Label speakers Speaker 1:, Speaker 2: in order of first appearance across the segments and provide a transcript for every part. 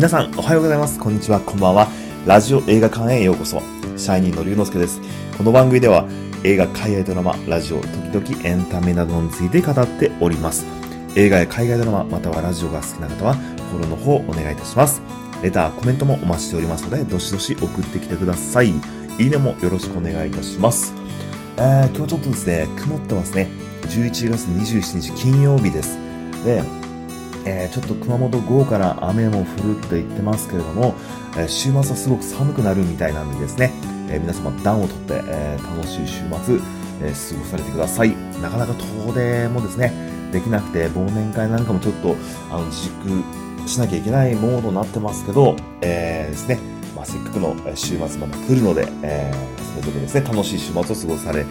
Speaker 1: 皆さん、おはようございます。こんにちは、こんばんは。ラジオ映画館へようこそ。シャイニーの龍之介です。この番組では、映画、海外ドラマ、ラジオ、時々エンタメなどについて語っております。映画や海外ドラマ、またはラジオが好きな方は、フォローの方お願いいたします。レター、コメントもお待ちしておりますので、どしどし送ってきてください。いいねもよろしくお願いいたします。えー、今日ちょっとですね、曇ってますね。11月27日金曜日です。で、えー、ちょっと熊本午後から雨も降ると言ってますけれども、えー、週末はすごく寒くなるみたいなんでですね、えー、皆様暖をとって、え楽しい週末、え過ごされてください。なかなか遠出もですね、できなくて忘年会なんかもちょっとあの自粛しなきゃいけないモードになってますけど、えですね、まあ、せっかくの週末まで来るので、えそれぞれですね、楽しい週末を過ごされ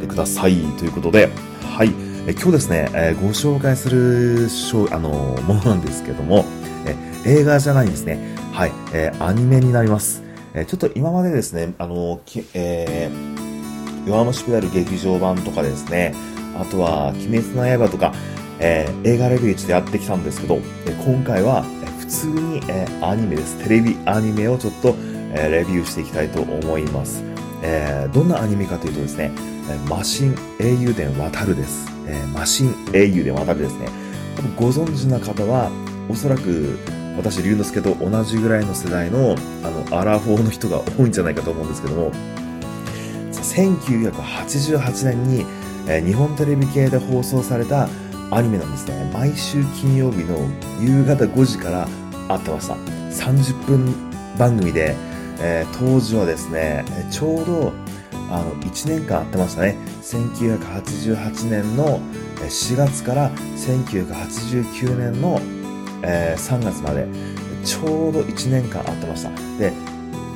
Speaker 1: てくださいということで、はい。え今日ですね、えご紹介するあのものなんですけども、え映画じゃないんですね。はい、えー、アニメになります。えちょっと今までですね、あの、えー、弱虫ペダル劇場版とかですね、あとは、鬼滅の刃とか、え、映画レビューでやってきたんですけど、え今回は、え普通に、えアニメです。テレビアニメをちょっと、えレビューしていきたいと思います。えどんなアニメかというとですね、マシン英雄伝渡るです。えー、マシン英雄で渡るですね。ご存知な方は、おそらく私、龍之介と同じぐらいの世代の、あの、アラフォーの人が多いんじゃないかと思うんですけども、1988年に、えー、日本テレビ系で放送されたアニメなんですね。毎週金曜日の夕方5時から会ってました。30分番組で、えー、当時はですね、ちょうどあの1年間会ってましたね。1988年の4月から1989年の、えー、3月までちょうど1年間会ってました。で、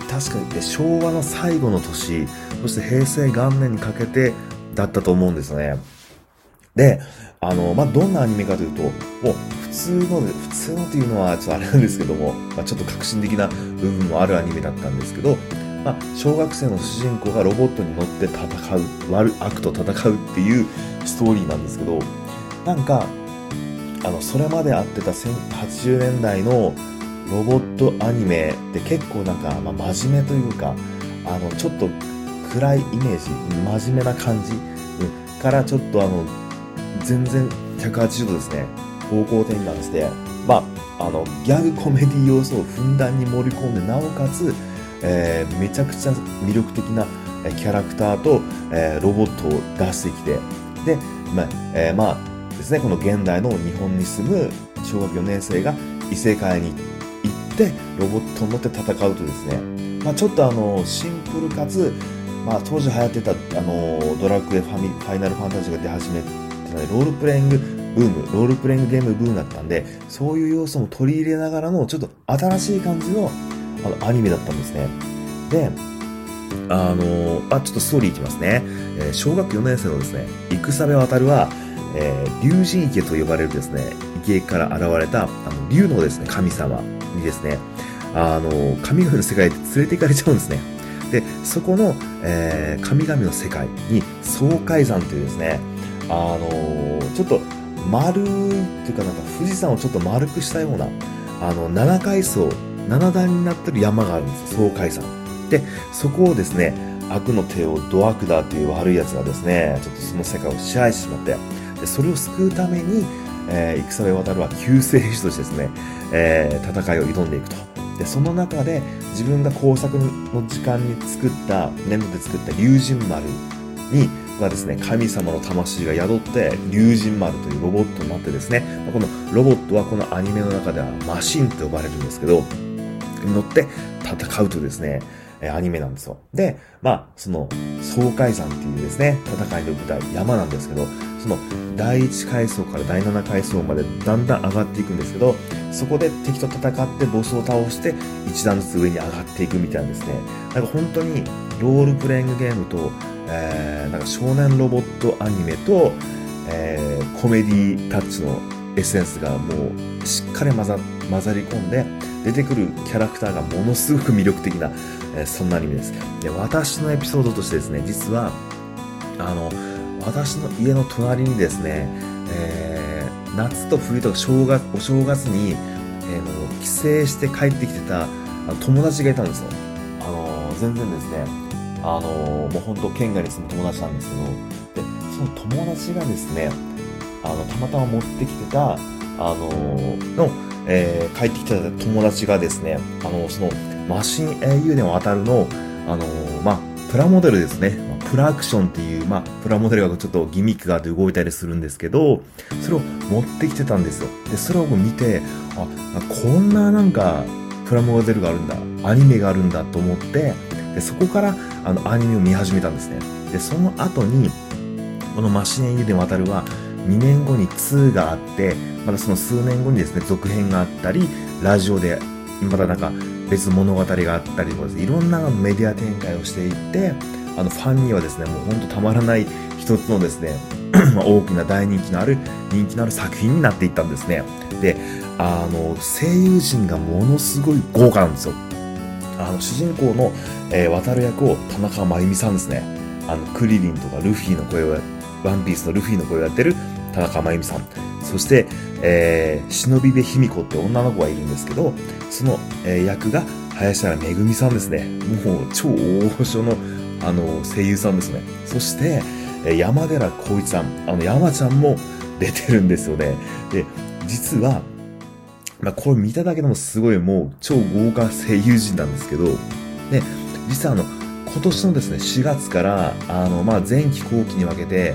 Speaker 1: 確かに昭和の最後の年、そして平成元年にかけてだったと思うんですね。で、あの、まあ、どんなアニメかというと、もう普通の、普通のというのはちょっとあれなんですけども、まあ、ちょっと革新的な部分もあるアニメだったんですけど、まあ、小学生の主人公がロボットに乗って戦う悪悪と戦うっていうストーリーなんですけどなんかあのそれまであってた80年代のロボットアニメって結構なんか、まあ、真面目というかあのちょっと暗いイメージ真面目な感じうんからちょっとあの全然180度ですね。方向転換してまああのギャグコメディ要素をふんだんに盛り込んでなおかつえー、めちゃくちゃ魅力的なキャラクターと、えー、ロボットを出してきて、で、まあ、えー、まあですね、この現代の日本に住む小学4年生が異世界に行って、ロボットに乗って戦うとですね、まあ、ちょっとあの、シンプルかつ、まあ、当時流行ってた、あの、ドラクエファミ、ファイナルファンタジーが出始めてたロールプレイングブーム、ロールプレイングゲームブームだったんで、そういう要素も取り入れながらの、ちょっと新しい感じのあのアニメだったんですね。で、あのあ、ちょっとストーリーいきますね。えー、小学4年生のですね、戦部渡は、えー、竜神池と呼ばれるですね、池から現れた、あの、竜のですね、神様にですね、あの、神々の世界で連れて行かれちゃうんですね。で、そこの、えー、神々の世界に、爽快山というですね、あのちょっと丸いっていうかなんか富士山をちょっと丸くしたような、あの、7階層7段になってる山があるんです爽快山。でそこをですね悪の手をドアクダーという悪い奴がですねちょっとその世界を支配してしまってでそれを救うために、えー、戦部渡るは救世主としてですね、えー、戦いを挑んでいくと。でその中で自分が工作の時間に作った粘土で作った龍神丸にがですね、神様の魂が宿って、龍神丸というロボットになってですね、このロボットはこのアニメの中ではマシンと呼ばれるんですけど、乗って戦うとですね、アニメなんですよ。で、まあ、その、爽快山っていうですね、戦いの舞台、山なんですけど、その、第1階層から第7階層までだんだん上がっていくんですけど、そこで敵と戦ってボスを倒して、一段ずつ上に上がっていくみたいなですね、なんか本当に、ロールプレイングゲームと、えー、なんか少年ロボットアニメと、えー、コメディタッチのエッセンスがもうしっかり混ざ混ざり込んで出てくるキャラクターがものすごく魅力的な、えー、そんなアニメですで私のエピソードとしてですね実はあの私の家の隣にですね、えー、夏と冬とか正月お正月に、えー、の帰省して帰ってきてたあの友達がいたんですよ。あのー全然ですね、あのーもう本当県外に住む友達なんですけど、で、その友達がですね、あの、たまたま持ってきてた、あのの、えー帰ってきた友達がですね、あのその、マシン英雄伝渡るの、あのーまあ、プラモデルですね。プラアクションっていう、まあ、プラモデルがちょっとギミックがあって動いたりするんですけど、それを持ってきてたんですよ。で、それを見て、あ、こんななんか、プラモデルがあるんだ、アニメがあるんだと思って、でそこから、あの、アニメを見始めたんですね。で、その後に、このマシン英雄伝渡るは、2年後に2があって、またその数年後にですね、続編があったり、ラジオで、またなんか別物語があったりとかですね、いろんなメディア展開をしていって、あの、ファンにはですね、もうほんとたまらない一つのですね、大きな大人気のある、人気のある作品になっていったんですね。で、あの、声優陣がものすごい豪華なんですよ。あの、主人公の、えー渡る役を田中真由美さんですね。あの、クリリンとかルフィの声を、ワンピースのルフィの声をやってる田中真由美さん。そして、えー、忍び部卑弥呼って女の子がいるんですけど、その、えー役が林原めぐみさんですね。もう超大御所の、あの、声優さんですね。そして、えー山寺宏一さん。あの、山ちゃんも出てるんですよね。で、実は、まあ、これ見ただけでもすごいもう超豪華声優陣なんですけど、で、実はあの、今年のですね、4月から、あの、まあ、前期後期に分けて、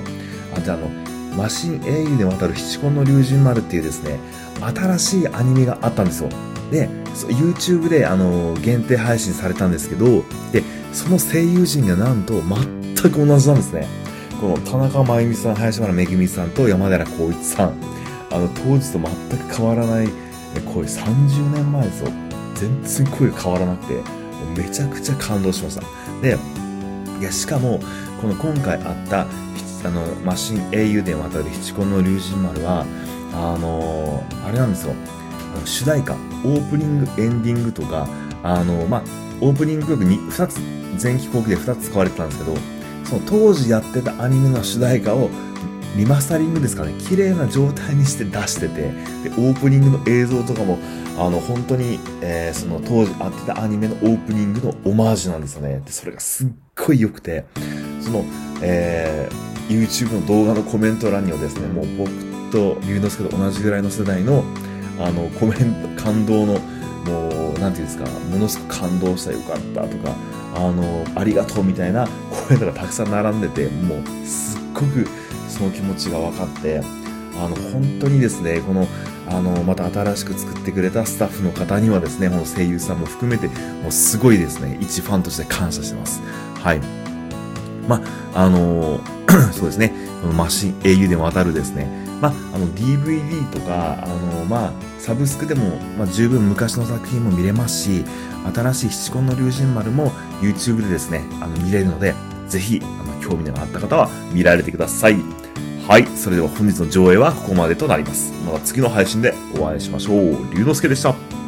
Speaker 1: あとあの、マシン英雄で渡る七根の龍神丸っていうですね、新しいアニメがあったんですよ。で、YouTube であの、限定配信されたんですけど、で、その声優陣がなんと全く同じなんですね。この田中真由美さん、林原めぐみさんと山寺宏一さん。あの、当時と全く変わらない、えこれ30年前ですよ。全然声変わらなくて、めちゃくちゃ感動しました。で、いや、しかも、この今回あった、あの、マシン英雄伝を渡る七根の龍神丸は、あのあれなんですよ。主題歌、オープニング、エンディングとか、あの、まあ、オープニング曲に2つ、前期後期で2つ使われてたんですけど、その当時やってたアニメの主題歌をリマスタリングですかね、綺麗な状態にして出してて、で、オープニングの映像とかも、あの、本当に、えーその当時あってたアニメのオープニングのオマージュなんですよね。で、それがすっごい良くて、その、えー YouTube の動画のコメント欄にはですね、もう僕と龍之介と同じぐらいの世代の、あの、コメント、感動の、もう、なんていうんですか、ものすごく感動したよかったとか、あの、ありがとうみたいなコメントがたくさん並んでて、もう、すっごくその気持ちが分かって、あの、本当にですね、この、あの、また新しく作ってくれたスタッフの方にはですね、この声優さんも含めて、もうすごいですね、一ファンとして感謝してます。はい。まあ、あの そうですね、このマシン、英雄でも渡るですね、まあ、あの DVD とか、あのまあ、サブスクでも、まあ、十分昔の作品も見れますし、新しい七根の龍神丸も YouTube でですね、あの見れるので、ぜひ、あの、興味のあった方は見られてください。はい。それでは本日の上映はここまでとなります。また次の配信でお会いしましょう。龍之介でした。